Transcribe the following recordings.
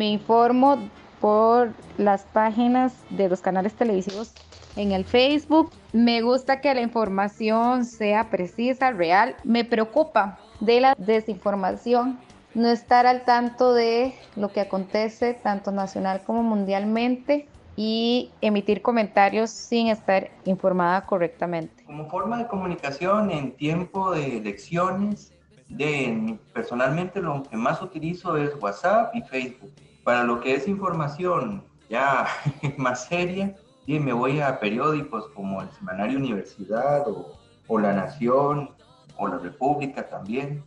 Me informo por las páginas de los canales televisivos en el Facebook. Me gusta que la información sea precisa, real. Me preocupa de la desinformación, no estar al tanto de lo que acontece tanto nacional como mundialmente y emitir comentarios sin estar informada correctamente. Como forma de comunicación en tiempo de elecciones, de, personalmente lo que más utilizo es WhatsApp y Facebook. Para lo que es información ya más seria, y me voy a periódicos como el Semanario Universidad o, o La Nación o La República también.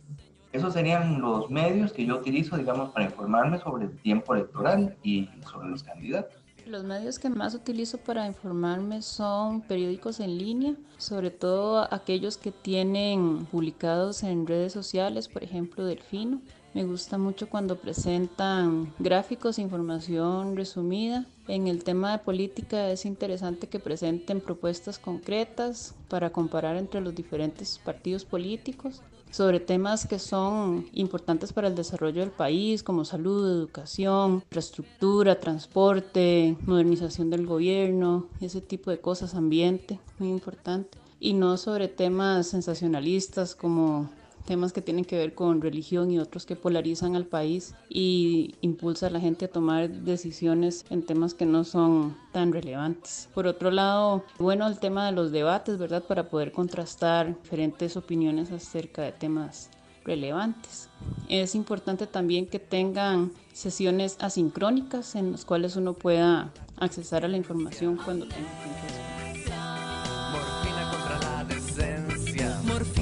Esos serían los medios que yo utilizo, digamos, para informarme sobre el tiempo electoral y sobre los candidatos. Los medios que más utilizo para informarme son periódicos en línea, sobre todo aquellos que tienen publicados en redes sociales, por ejemplo Delfino. Me gusta mucho cuando presentan gráficos, información resumida. En el tema de política es interesante que presenten propuestas concretas para comparar entre los diferentes partidos políticos sobre temas que son importantes para el desarrollo del país, como salud, educación, infraestructura, transporte, modernización del gobierno, ese tipo de cosas, ambiente, muy importante. Y no sobre temas sensacionalistas como temas que tienen que ver con religión y otros que polarizan al país y impulsa a la gente a tomar decisiones en temas que no son tan relevantes. Por otro lado, bueno, el tema de los debates, ¿verdad? Para poder contrastar diferentes opiniones acerca de temas relevantes. Es importante también que tengan sesiones asincrónicas en las cuales uno pueda accesar a la información cuando tenga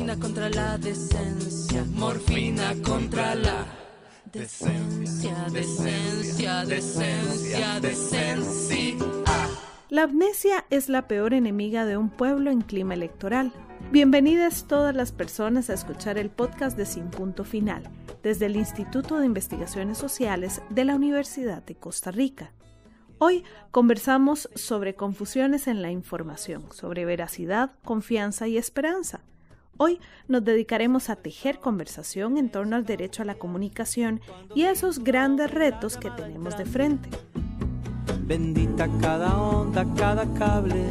Morfina contra la decencia. Morfina contra la decencia, decencia, decencia, decencia. La amnesia es la peor enemiga de un pueblo en clima electoral. Bienvenidas todas las personas a escuchar el podcast de Sin Punto Final desde el Instituto de Investigaciones Sociales de la Universidad de Costa Rica. Hoy conversamos sobre confusiones en la información, sobre veracidad, confianza y esperanza. Hoy nos dedicaremos a tejer conversación en torno al derecho a la comunicación y a esos grandes retos que tenemos de frente. Bendita cada onda, cada cable,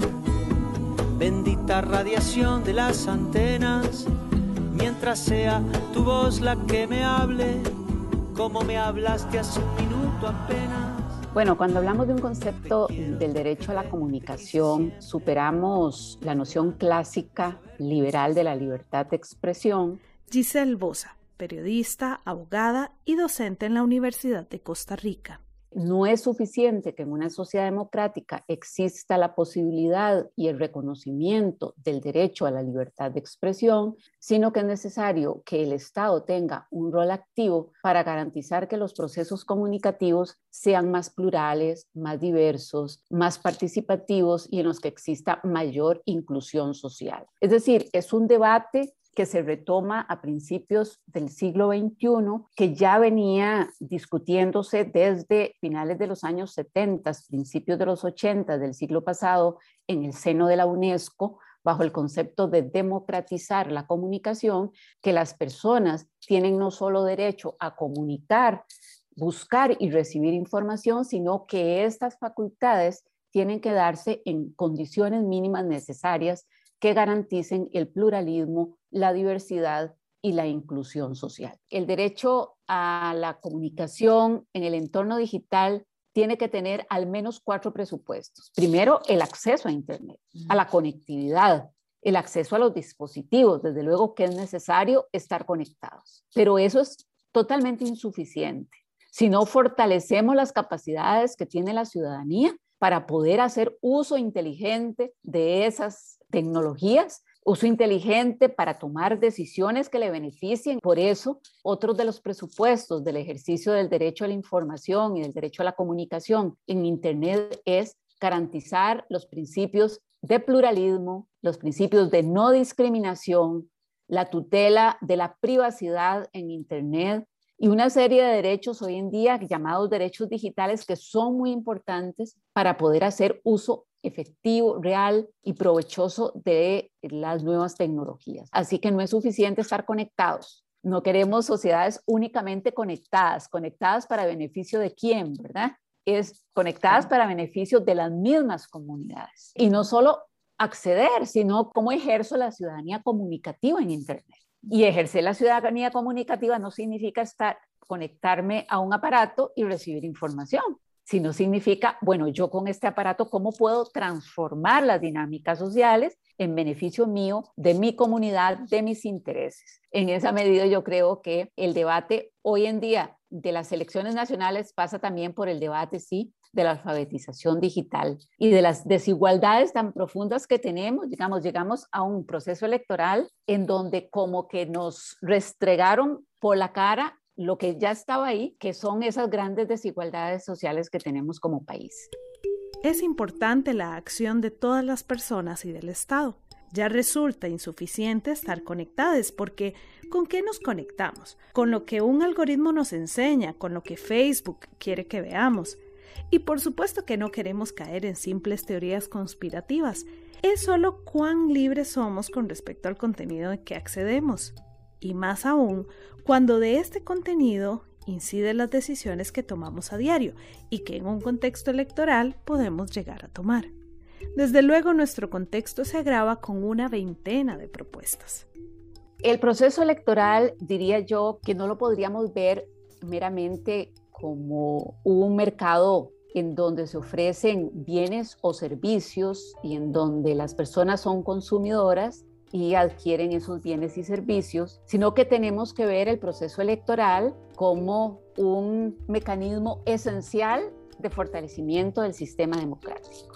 bendita radiación de las antenas, mientras sea tu voz la que me hable, como me hablaste hace un minuto apenas. Bueno, cuando hablamos de un concepto del derecho a la comunicación, superamos la noción clásica liberal de la libertad de expresión. Giselle Bosa, periodista, abogada y docente en la Universidad de Costa Rica. No es suficiente que en una sociedad democrática exista la posibilidad y el reconocimiento del derecho a la libertad de expresión, sino que es necesario que el Estado tenga un rol activo para garantizar que los procesos comunicativos sean más plurales, más diversos, más participativos y en los que exista mayor inclusión social. Es decir, es un debate que se retoma a principios del siglo XXI, que ya venía discutiéndose desde finales de los años 70, principios de los 80 del siglo pasado, en el seno de la UNESCO, bajo el concepto de democratizar la comunicación, que las personas tienen no solo derecho a comunicar, buscar y recibir información, sino que estas facultades tienen que darse en condiciones mínimas necesarias que garanticen el pluralismo, la diversidad y la inclusión social. El derecho a la comunicación en el entorno digital tiene que tener al menos cuatro presupuestos. Primero, el acceso a Internet, a la conectividad, el acceso a los dispositivos. Desde luego que es necesario estar conectados, pero eso es totalmente insuficiente. Si no fortalecemos las capacidades que tiene la ciudadanía para poder hacer uso inteligente de esas tecnologías, uso inteligente para tomar decisiones que le beneficien. Por eso, otro de los presupuestos del ejercicio del derecho a la información y del derecho a la comunicación en Internet es garantizar los principios de pluralismo, los principios de no discriminación, la tutela de la privacidad en Internet y una serie de derechos hoy en día llamados derechos digitales que son muy importantes para poder hacer uso efectivo, real y provechoso de las nuevas tecnologías. Así que no es suficiente estar conectados, No queremos sociedades únicamente conectadas, conectadas para beneficio de quién, ¿verdad? Es conectadas para beneficio de las mismas comunidades. Y no solo acceder, sino cómo ejerzo la ciudadanía comunicativa en Internet. Y ejercer la ciudadanía comunicativa no significa estar, conectarme a un aparato y recibir información, sino significa, bueno, yo con este aparato, ¿cómo puedo transformar las dinámicas sociales en beneficio mío, de mi comunidad, de mis intereses? En esa medida yo creo que el debate hoy en día de las elecciones nacionales pasa también por el debate, sí, de la alfabetización digital y de las desigualdades tan profundas que tenemos. Digamos, llegamos a un proceso electoral en donde como que nos restregaron por la cara lo que ya estaba ahí, que son esas grandes desigualdades sociales que tenemos como país. Es importante la acción de todas las personas y del Estado. Ya resulta insuficiente estar conectadas porque ¿con qué nos conectamos? Con lo que un algoritmo nos enseña, con lo que Facebook quiere que veamos. Y por supuesto que no queremos caer en simples teorías conspirativas, es solo cuán libres somos con respecto al contenido en que accedemos. Y más aún, cuando de este contenido inciden las decisiones que tomamos a diario y que en un contexto electoral podemos llegar a tomar. Desde luego nuestro contexto se agrava con una veintena de propuestas. El proceso electoral, diría yo, que no lo podríamos ver meramente como un mercado en donde se ofrecen bienes o servicios y en donde las personas son consumidoras y adquieren esos bienes y servicios, sino que tenemos que ver el proceso electoral como un mecanismo esencial de fortalecimiento del sistema democrático.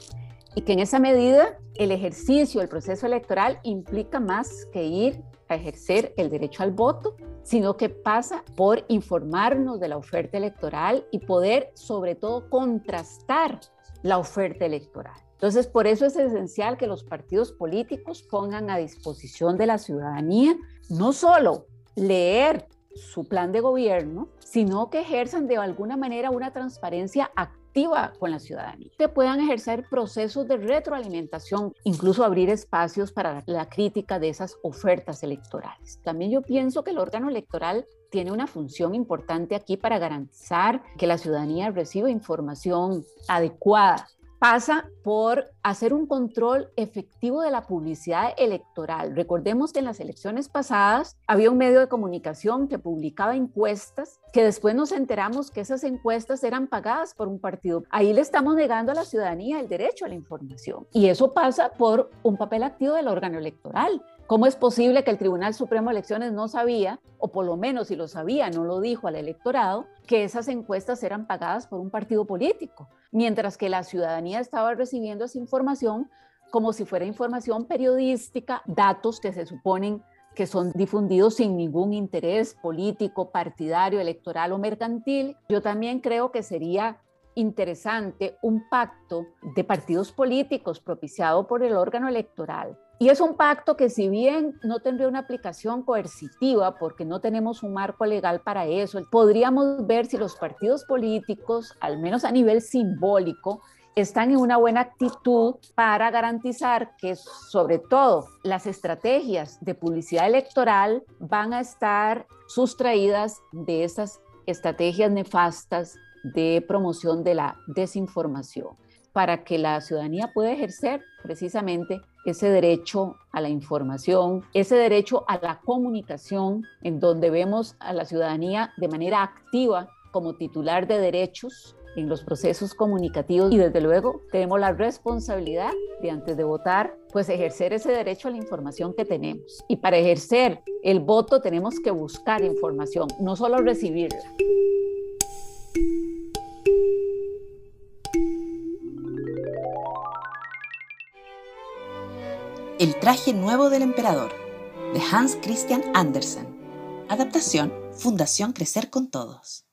Y que en esa medida el ejercicio del proceso electoral implica más que ir a ejercer el derecho al voto, sino que pasa por informarnos de la oferta electoral y poder sobre todo contrastar la oferta electoral. Entonces, por eso es esencial que los partidos políticos pongan a disposición de la ciudadanía no solo leer su plan de gobierno, sino que ejerzan de alguna manera una transparencia activa con la ciudadanía, que puedan ejercer procesos de retroalimentación, incluso abrir espacios para la crítica de esas ofertas electorales. También yo pienso que el órgano electoral tiene una función importante aquí para garantizar que la ciudadanía reciba información adecuada pasa por hacer un control efectivo de la publicidad electoral. Recordemos que en las elecciones pasadas había un medio de comunicación que publicaba encuestas que después nos enteramos que esas encuestas eran pagadas por un partido. Ahí le estamos negando a la ciudadanía el derecho a la información. Y eso pasa por un papel activo del órgano electoral. ¿Cómo es posible que el Tribunal Supremo de Elecciones no sabía, o por lo menos si lo sabía, no lo dijo al electorado, que esas encuestas eran pagadas por un partido político, mientras que la ciudadanía estaba recibiendo esa información como si fuera información periodística, datos que se suponen que son difundidos sin ningún interés político, partidario, electoral o mercantil. Yo también creo que sería interesante un pacto de partidos políticos propiciado por el órgano electoral. Y es un pacto que si bien no tendría una aplicación coercitiva, porque no tenemos un marco legal para eso, podríamos ver si los partidos políticos, al menos a nivel simbólico, están en una buena actitud para garantizar que sobre todo las estrategias de publicidad electoral van a estar sustraídas de esas estrategias nefastas de promoción de la desinformación, para que la ciudadanía pueda ejercer precisamente ese derecho a la información, ese derecho a la comunicación, en donde vemos a la ciudadanía de manera activa como titular de derechos en los procesos comunicativos y desde luego tenemos la responsabilidad de antes de votar, pues ejercer ese derecho a la información que tenemos. Y para ejercer el voto tenemos que buscar información, no solo recibirla. El traje nuevo del emperador, de Hans Christian Andersen. Adaptación, Fundación Crecer con Todos.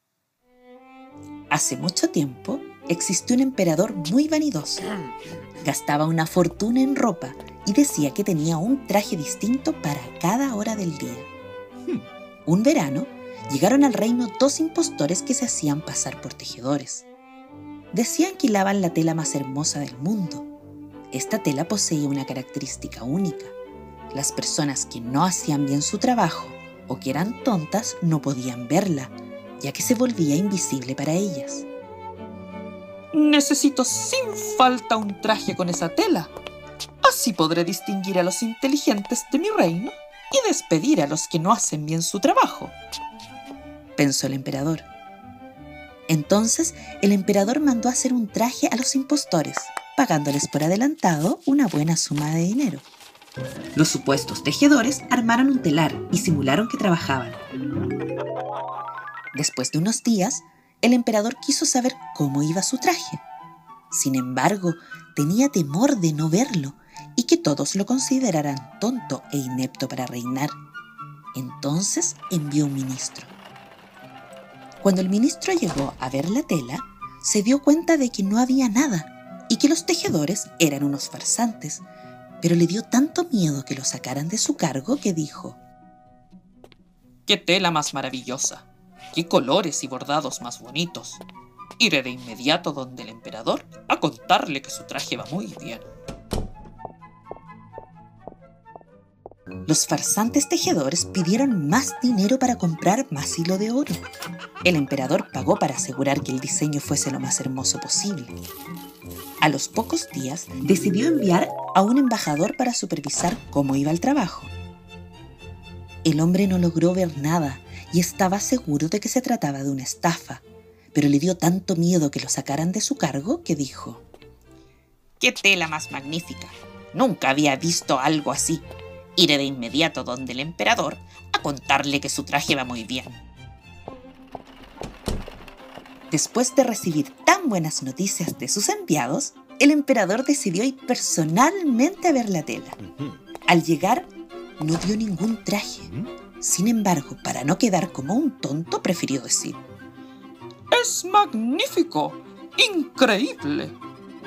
Hace mucho tiempo existió un emperador muy vanidoso. Gastaba una fortuna en ropa y decía que tenía un traje distinto para cada hora del día. Un verano llegaron al reino dos impostores que se hacían pasar por tejedores. Decían que hilaban la tela más hermosa del mundo esta tela poseía una característica única. Las personas que no hacían bien su trabajo o que eran tontas no podían verla, ya que se volvía invisible para ellas. Necesito sin falta un traje con esa tela. Así podré distinguir a los inteligentes de mi reino y despedir a los que no hacen bien su trabajo, pensó el emperador. Entonces el emperador mandó hacer un traje a los impostores, pagándoles por adelantado una buena suma de dinero. Los supuestos tejedores armaron un telar y simularon que trabajaban. Después de unos días, el emperador quiso saber cómo iba su traje. Sin embargo, tenía temor de no verlo y que todos lo consideraran tonto e inepto para reinar. Entonces envió un ministro. Cuando el ministro llegó a ver la tela, se dio cuenta de que no había nada y que los tejedores eran unos farsantes, pero le dio tanto miedo que lo sacaran de su cargo que dijo, ¡Qué tela más maravillosa! ¡Qué colores y bordados más bonitos! Iré de inmediato donde el emperador a contarle que su traje va muy bien. Los farsantes tejedores pidieron más dinero para comprar más hilo de oro. El emperador pagó para asegurar que el diseño fuese lo más hermoso posible. A los pocos días decidió enviar a un embajador para supervisar cómo iba el trabajo. El hombre no logró ver nada y estaba seguro de que se trataba de una estafa, pero le dio tanto miedo que lo sacaran de su cargo que dijo, ¡Qué tela más magnífica! Nunca había visto algo así. Iré de inmediato donde el emperador a contarle que su traje va muy bien. Después de recibir tan buenas noticias de sus enviados, el emperador decidió ir personalmente a ver la tela. Al llegar, no dio ningún traje. Sin embargo, para no quedar como un tonto, prefirió decir, Es magnífico, increíble,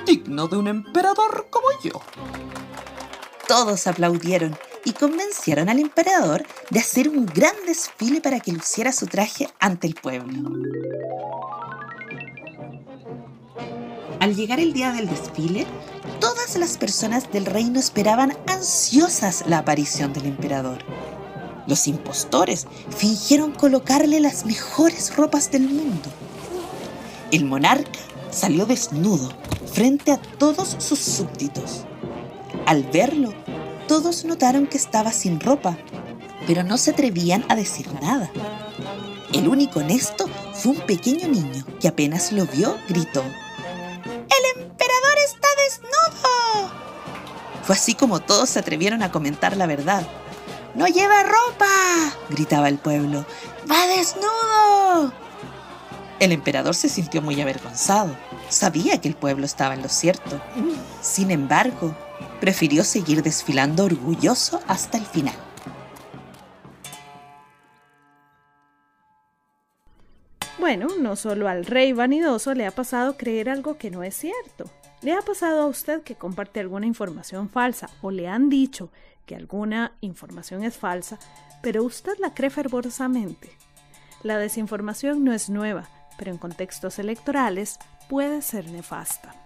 digno de un emperador como yo. Todos aplaudieron y convencieron al emperador de hacer un gran desfile para que luciera su traje ante el pueblo. Al llegar el día del desfile, todas las personas del reino esperaban ansiosas la aparición del emperador. Los impostores fingieron colocarle las mejores ropas del mundo. El monarca salió desnudo frente a todos sus súbditos. Al verlo, todos notaron que estaba sin ropa, pero no se atrevían a decir nada. El único honesto fue un pequeño niño que apenas lo vio gritó, ¡El emperador está desnudo! Fue así como todos se atrevieron a comentar la verdad. ¡No lleva ropa! gritaba el pueblo. ¡Va desnudo! El emperador se sintió muy avergonzado. Sabía que el pueblo estaba en lo cierto. Sin embargo, prefirió seguir desfilando orgulloso hasta el final. Bueno, no solo al rey vanidoso le ha pasado creer algo que no es cierto. ¿Le ha pasado a usted que comparte alguna información falsa o le han dicho que alguna información es falsa, pero usted la cree fervorosamente? La desinformación no es nueva, pero en contextos electorales puede ser nefasta.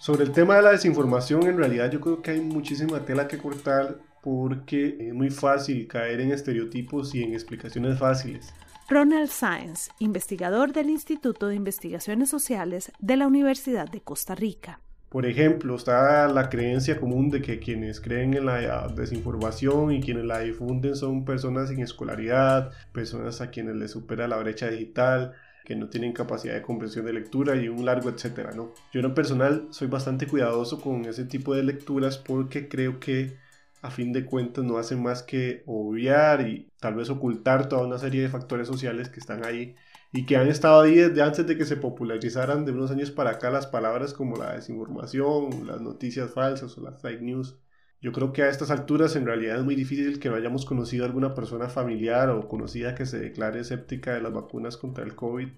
Sobre el tema de la desinformación, en realidad yo creo que hay muchísima tela que cortar porque es muy fácil caer en estereotipos y en explicaciones fáciles. Ronald Sáenz, investigador del Instituto de Investigaciones Sociales de la Universidad de Costa Rica. Por ejemplo, está la creencia común de que quienes creen en la desinformación y quienes la difunden son personas sin escolaridad, personas a quienes les supera la brecha digital, que no tienen capacidad de comprensión de lectura y un largo etcétera, ¿no? Yo en lo personal soy bastante cuidadoso con ese tipo de lecturas porque creo que a fin de cuentas no hacen más que obviar y tal vez ocultar toda una serie de factores sociales que están ahí y que han estado ahí desde antes de que se popularizaran de unos años para acá las palabras como la desinformación, las noticias falsas o las fake news. Yo creo que a estas alturas en realidad es muy difícil que no hayamos conocido a alguna persona familiar o conocida que se declare escéptica de las vacunas contra el COVID.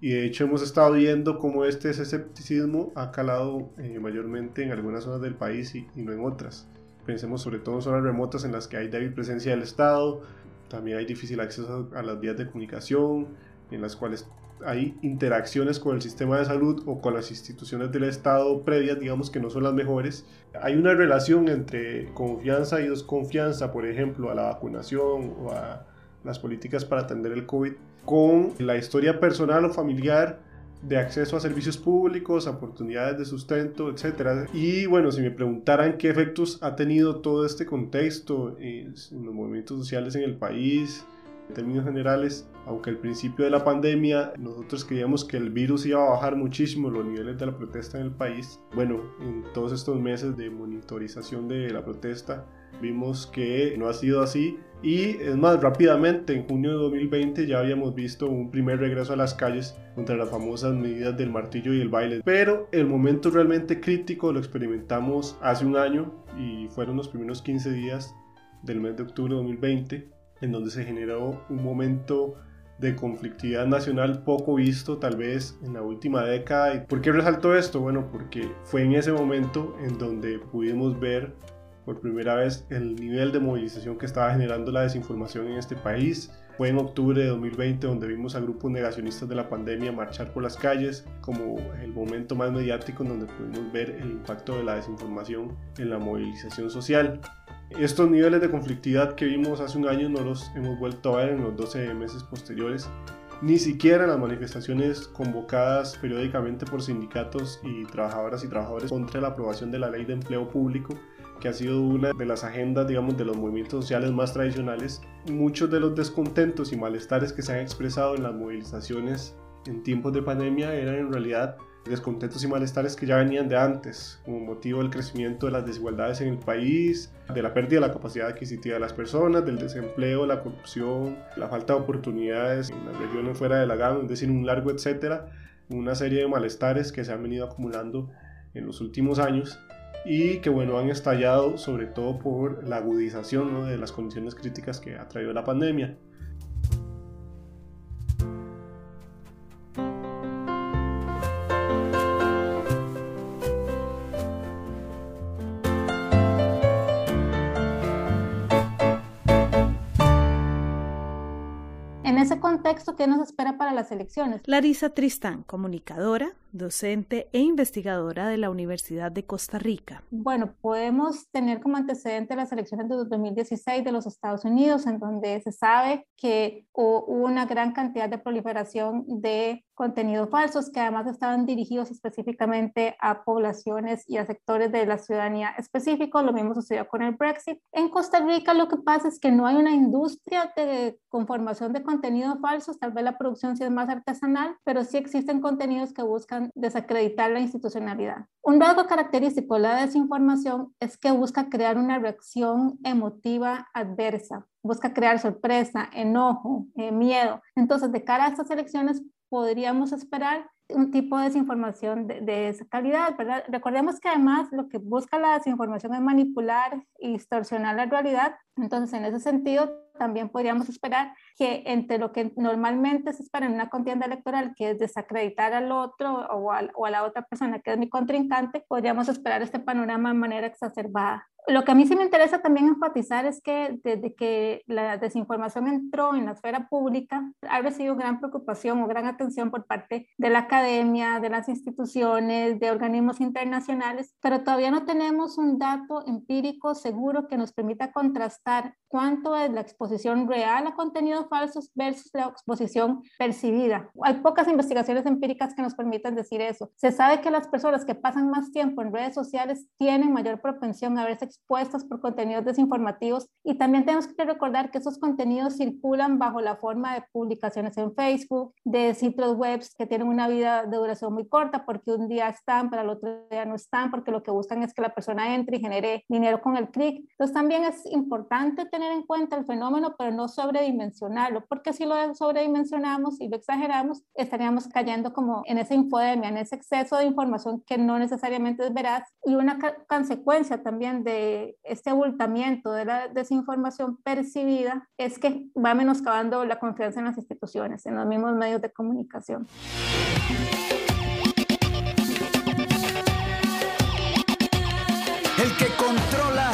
Y de hecho hemos estado viendo cómo este escepticismo ha calado eh, mayormente en algunas zonas del país y, y no en otras. Pensemos sobre todo en zonas remotas en las que hay débil presencia del Estado, también hay difícil acceso a las vías de comunicación, en las cuales hay interacciones con el sistema de salud o con las instituciones del Estado previas, digamos que no son las mejores. Hay una relación entre confianza y desconfianza, por ejemplo, a la vacunación o a las políticas para atender el COVID con la historia personal o familiar de acceso a servicios públicos, oportunidades de sustento, etc. Y bueno, si me preguntaran qué efectos ha tenido todo este contexto en los movimientos sociales en el país, en términos generales, aunque al principio de la pandemia nosotros creíamos que el virus iba a bajar muchísimo los niveles de la protesta en el país, bueno, en todos estos meses de monitorización de la protesta, vimos que no ha sido así. Y es más rápidamente en junio de 2020 ya habíamos visto un primer regreso a las calles contra las famosas medidas del martillo y el baile. Pero el momento realmente crítico lo experimentamos hace un año y fueron los primeros 15 días del mes de octubre de 2020 en donde se generó un momento de conflictividad nacional poco visto tal vez en la última década. ¿Por qué resalto esto? Bueno, porque fue en ese momento en donde pudimos ver por primera vez el nivel de movilización que estaba generando la desinformación en este país. Fue en octubre de 2020 donde vimos a grupos negacionistas de la pandemia marchar por las calles como el momento más mediático en donde pudimos ver el impacto de la desinformación en la movilización social. Estos niveles de conflictividad que vimos hace un año no los hemos vuelto a ver en los 12 meses posteriores, ni siquiera en las manifestaciones convocadas periódicamente por sindicatos y trabajadoras y trabajadores contra la aprobación de la ley de empleo público que ha sido una de las agendas, digamos, de los movimientos sociales más tradicionales. Muchos de los descontentos y malestares que se han expresado en las movilizaciones en tiempos de pandemia eran en realidad descontentos y malestares que ya venían de antes, como motivo del crecimiento de las desigualdades en el país, de la pérdida de la capacidad adquisitiva de las personas, del desempleo, la corrupción, la falta de oportunidades en las regiones fuera de la GAM, es decir, un largo etcétera, una serie de malestares que se han venido acumulando en los últimos años y que bueno han estallado sobre todo por la agudización de las condiciones críticas que ha traído la pandemia. Las elecciones? Larisa Tristán, comunicadora, docente e investigadora de la Universidad de Costa Rica. Bueno, podemos tener como antecedente las elecciones de 2016 de los Estados Unidos, en donde se sabe que hubo una gran cantidad de proliferación de contenidos falsos que además estaban dirigidos específicamente a poblaciones y a sectores de la ciudadanía específicos. Lo mismo sucedió con el Brexit. En Costa Rica lo que pasa es que no hay una industria de conformación de contenidos falsos, tal vez la producción sí es más artesanal, pero sí existen contenidos que buscan desacreditar la institucionalidad. Un rasgo característico de la desinformación es que busca crear una reacción emotiva adversa, busca crear sorpresa, enojo, eh, miedo. Entonces, de cara a estas elecciones, podríamos esperar un tipo de desinformación de, esa calidad, ¿verdad? Recordemos que además lo que busca la desinformación es manipular y distorsionar la realidad, entonces en ese sentido también podríamos esperar que entre lo que normalmente se espera en una contienda electoral, que es desacreditar al otro o a, o a la otra persona que es mi contrincante, podríamos esperar este panorama de manera exacerbada. Lo que a mí sí me interesa también enfatizar es que desde que la desinformación entró en la esfera pública, ha recibido gran preocupación o gran atención por parte de la academia, de las instituciones, de organismos internacionales, pero todavía no tenemos un dato empírico seguro que nos permita contrastar cuánto es la exposición real a contenidos falsos versus la exposición percibida. Hay pocas investigaciones empíricas que nos permitan decir eso. Se sabe que las personas que pasan más tiempo en redes sociales tienen mayor propensión a verse expuestas por contenidos desinformativos y también tenemos que recordar que esos contenidos circulan bajo la forma de publicaciones en Facebook, de sitios web que tienen una vida de duración muy corta porque un día están, pero el otro día no están, porque lo que buscan es que la persona entre y genere dinero con el clic. Entonces también es importante tener en cuenta el fenómeno, pero no sobredimensionarlo, porque si lo sobredimensionamos y lo exageramos, estaríamos cayendo como en esa infodemia, en ese exceso de información que no necesariamente es veraz y una consecuencia también de este abultamiento de la desinformación percibida es que va menoscabando la confianza en las instituciones, en los mismos medios de comunicación. El que controla,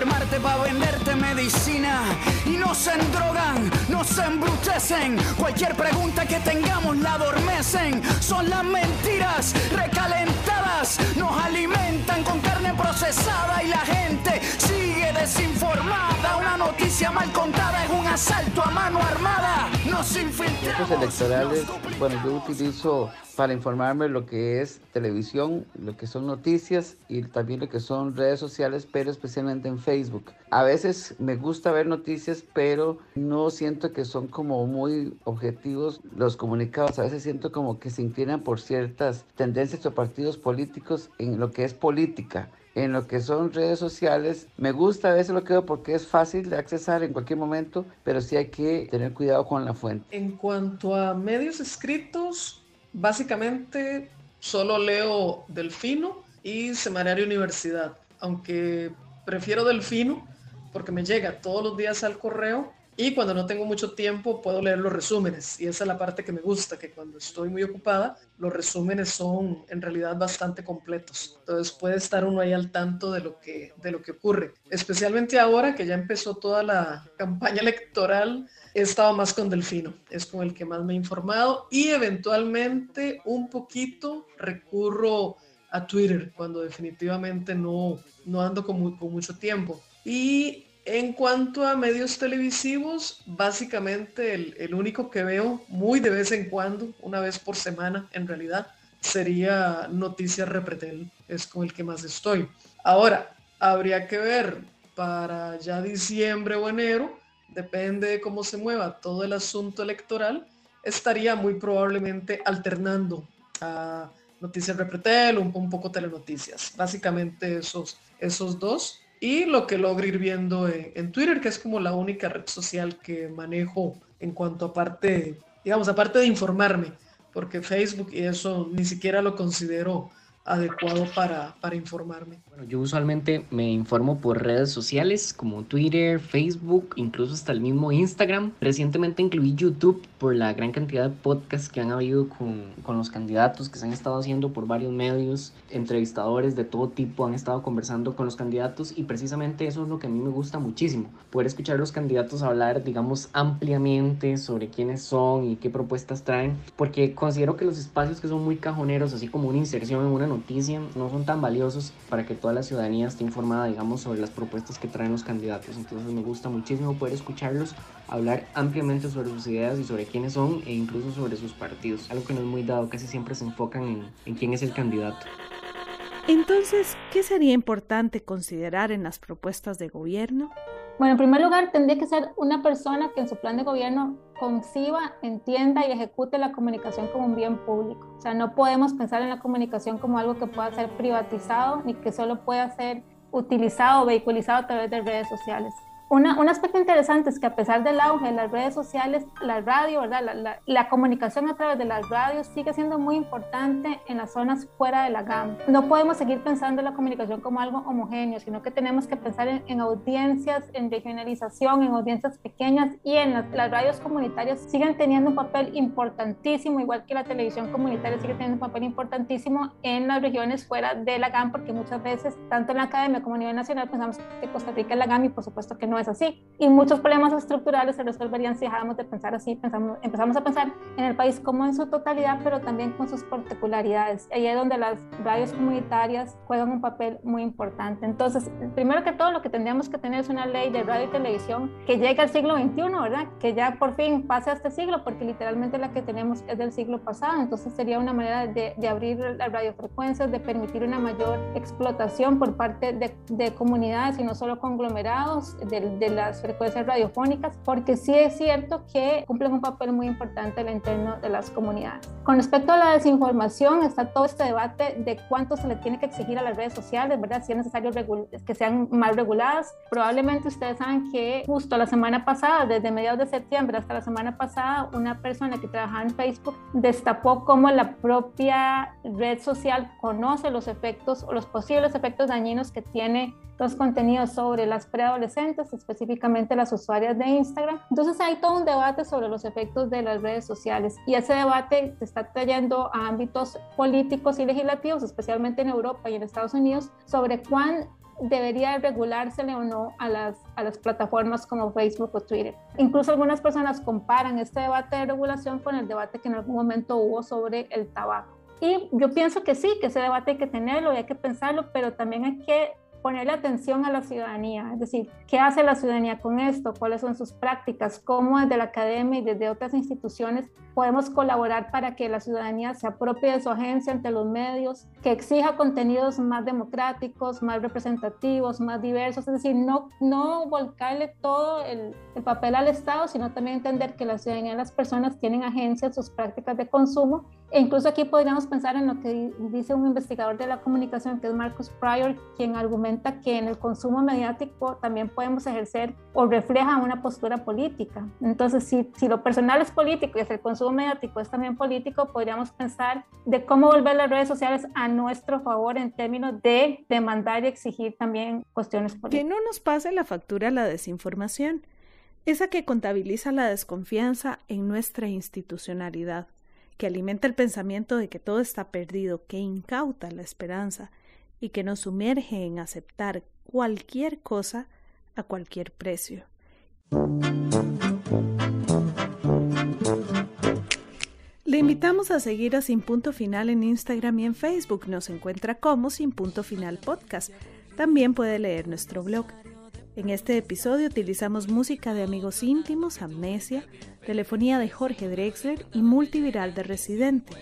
enfermarte para venderte medicina y no se endrogan, no nos embrutecen. Cualquier pregunta que tengamos la adormecen. Son las mentiras recalentadas, nos alimentan con carne procesada y la gente sigue desinformada. Una noticia mal contada es un asalto a mano armada. Nos infiltramos. electorales, bueno, yo utilizo para informarme lo que es televisión, lo que son noticias y también lo que son redes sociales, pero especialmente en Facebook. A veces me gusta ver noticias, pero no siento que son como muy objetivos los comunicados. A veces siento como que se inclinan por ciertas tendencias o partidos políticos en lo que es política en lo que son redes sociales. Me gusta a veces lo que veo porque es fácil de accesar en cualquier momento, pero sí hay que tener cuidado con la fuente. En cuanto a medios escritos, básicamente solo leo Delfino y Semanario Universidad, aunque prefiero Delfino porque me llega todos los días al correo y cuando no tengo mucho tiempo puedo leer los resúmenes y esa es la parte que me gusta, que cuando estoy muy ocupada los resúmenes son en realidad bastante completos. Entonces puede estar uno ahí al tanto de lo que, de lo que ocurre. Especialmente ahora que ya empezó toda la campaña electoral, he estado más con Delfino, es con el que más me he informado y eventualmente un poquito recurro a Twitter cuando definitivamente no, no ando con, con mucho tiempo. Y en cuanto a medios televisivos, básicamente el, único que veo muy de vez en cuando, una vez por semana en realidad, sería Noticias Repretel, es con el que más estoy. Ahora, habría que ver para ya diciembre o enero, depende de cómo se mueva todo el asunto electoral, estaría muy probablemente alternando a Noticias Repretel, un, un poco Telenoticias, básicamente esos, esos dos y lo que logro ir viendo en, Twitter, que es como la única red social que manejo en cuanto a parte, digamos, aparte de informarme, porque Facebook y eso ni siquiera lo considero adecuado para, para informarme. Bueno, yo usualmente me informo por redes sociales como Twitter, Facebook, incluso hasta el mismo Instagram. Recientemente incluí YouTube por la gran cantidad de podcasts que han habido con, con los candidatos que se han estado haciendo por varios medios, entrevistadores de todo tipo han estado conversando con los candidatos y precisamente eso es lo que a mí me gusta muchísimo, poder escuchar a los candidatos hablar, digamos, ampliamente sobre quiénes son y qué propuestas traen, porque considero que los espacios que son muy cajoneros, así como una inserción en una noticia, no son tan valiosos para que toda la ciudadanía esté informada, digamos, sobre las propuestas que traen los candidatos. Entonces me gusta muchísimo poder escucharlos hablar ampliamente sobre sus ideas y sobre quiénes son e incluso sobre sus partidos, algo que no es muy dado, casi siempre se enfocan en, en quién es el candidato. Entonces, ¿qué sería importante considerar en las propuestas de gobierno? Bueno, en primer lugar, tendría que ser una persona que en su plan de gobierno conciba, entienda y ejecute la comunicación como un bien público. O sea, no podemos pensar en la comunicación como algo que pueda ser privatizado ni que solo pueda ser utilizado o vehiculizado a través de redes sociales un aspecto interesante es que a pesar del auge de las redes sociales, la radio, ¿verdad? La, comunicación a través de las radios sigue siendo muy importante en las zonas fuera de la gama. No podemos seguir pensando en la comunicación como algo homogéneo, sino que tenemos que pensar en, audiencias, en regionalización, en audiencias pequeñas y en las, radios comunitarias siguen teniendo un papel importantísimo, igual que la televisión comunitaria sigue teniendo un papel importantísimo en las regiones fuera de la GAM, porque muchas veces, tanto en la academia como a nivel nacional, pensamos que Costa Rica es la GAM y por supuesto que no es así. Y muchos problemas estructurales se resolverían si dejáramos de pensar así, pensamos, empezamos a pensar en el país como en su totalidad, pero también con sus particularidades. Ahí es donde las radios comunitarias juegan un papel muy importante. Entonces, primero que todo, lo que tendríamos que tener es una ley de radio y televisión que llegue al siglo XXI, ¿verdad? Que ya por fin pase a este siglo, porque literalmente la que tenemos es del siglo pasado. Entonces, sería una manera de, de abrir las radiofrecuencias, de permitir una mayor explotación por parte de, de comunidades y no solo conglomerados del de las frecuencias radiofónicas, porque sí es cierto que cumplen un papel muy importante el interno de las comunidades. Con respecto a la desinformación, está todo este debate de cuánto se le tiene que exigir a las redes sociales, ¿verdad? Si es necesario que sean más reguladas. Probablemente ustedes saben que justo la semana pasada, desde mediados de septiembre hasta la semana pasada, una persona que trabajaba en Facebook destapó cómo la propia red social conoce los efectos o los posibles efectos dañinos que tiene los contenidos sobre las preadolescentes, específicamente las usuarias de Instagram. Entonces hay todo un debate sobre los efectos de las redes sociales y ese debate se está trayendo a ámbitos políticos y legislativos, especialmente en Europa y en Estados Unidos, sobre cuán debería regulársele o no a las, a las plataformas como Facebook o Twitter. Incluso algunas personas comparan este debate de regulación con el debate que en algún momento hubo sobre el tabaco. Y yo pienso que sí, que ese debate hay que tenerlo hay que pensarlo, pero también hay que ponerle atención a la ciudadanía, es decir, ¿qué hace la ciudadanía con esto? ¿Cuáles son sus prácticas? ¿Cómo desde la academia y desde otras instituciones podemos colaborar para que la ciudadanía se apropie de su agencia ante los medios, que exija contenidos más democráticos, más representativos, más diversos? Es decir, no, no volcarle todo el, el papel al Estado, sino también entender que la ciudadanía y las personas tienen agencia en sus prácticas de consumo incluso aquí podríamos pensar en lo que dice un investigador de la comunicación, que es Marcus Pryor, quien argumenta que en el consumo mediático también podemos ejercer o refleja una postura política. Entonces, si, si lo personal es político y el consumo mediático es también político, podríamos pensar de cómo volver las redes sociales a nuestro favor en términos de demandar y exigir también cuestiones políticas. Que no nos pase la factura la desinformación, esa que contabiliza la desconfianza en nuestra institucionalidad que alimenta el pensamiento de que todo está perdido, que incauta la esperanza y que nos sumerge en aceptar cualquier cosa a cualquier precio. Le invitamos a seguir a Sin Punto Final en Instagram y en Facebook. Nos encuentra como Sin Punto Final Podcast. También puede leer nuestro blog. En este episodio utilizamos música de amigos íntimos, Amnesia, telefonía de Jorge Drexler y multiviral de Residente.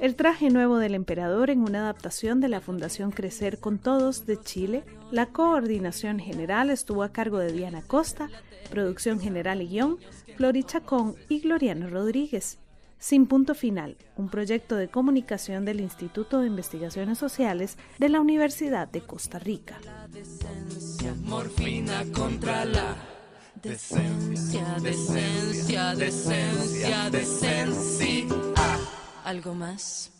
El traje nuevo del emperador en una adaptación de la Fundación Crecer con Todos de Chile. La coordinación general estuvo a cargo de Diana Costa, producción general y guion, Flori Chacón y Gloriano Rodríguez. Sin Punto Final, un proyecto de comunicación del Instituto de Investigaciones Sociales de la Universidad de Costa Rica. Morfina contra la decencia, decencia, decencia, decencia. Algo más.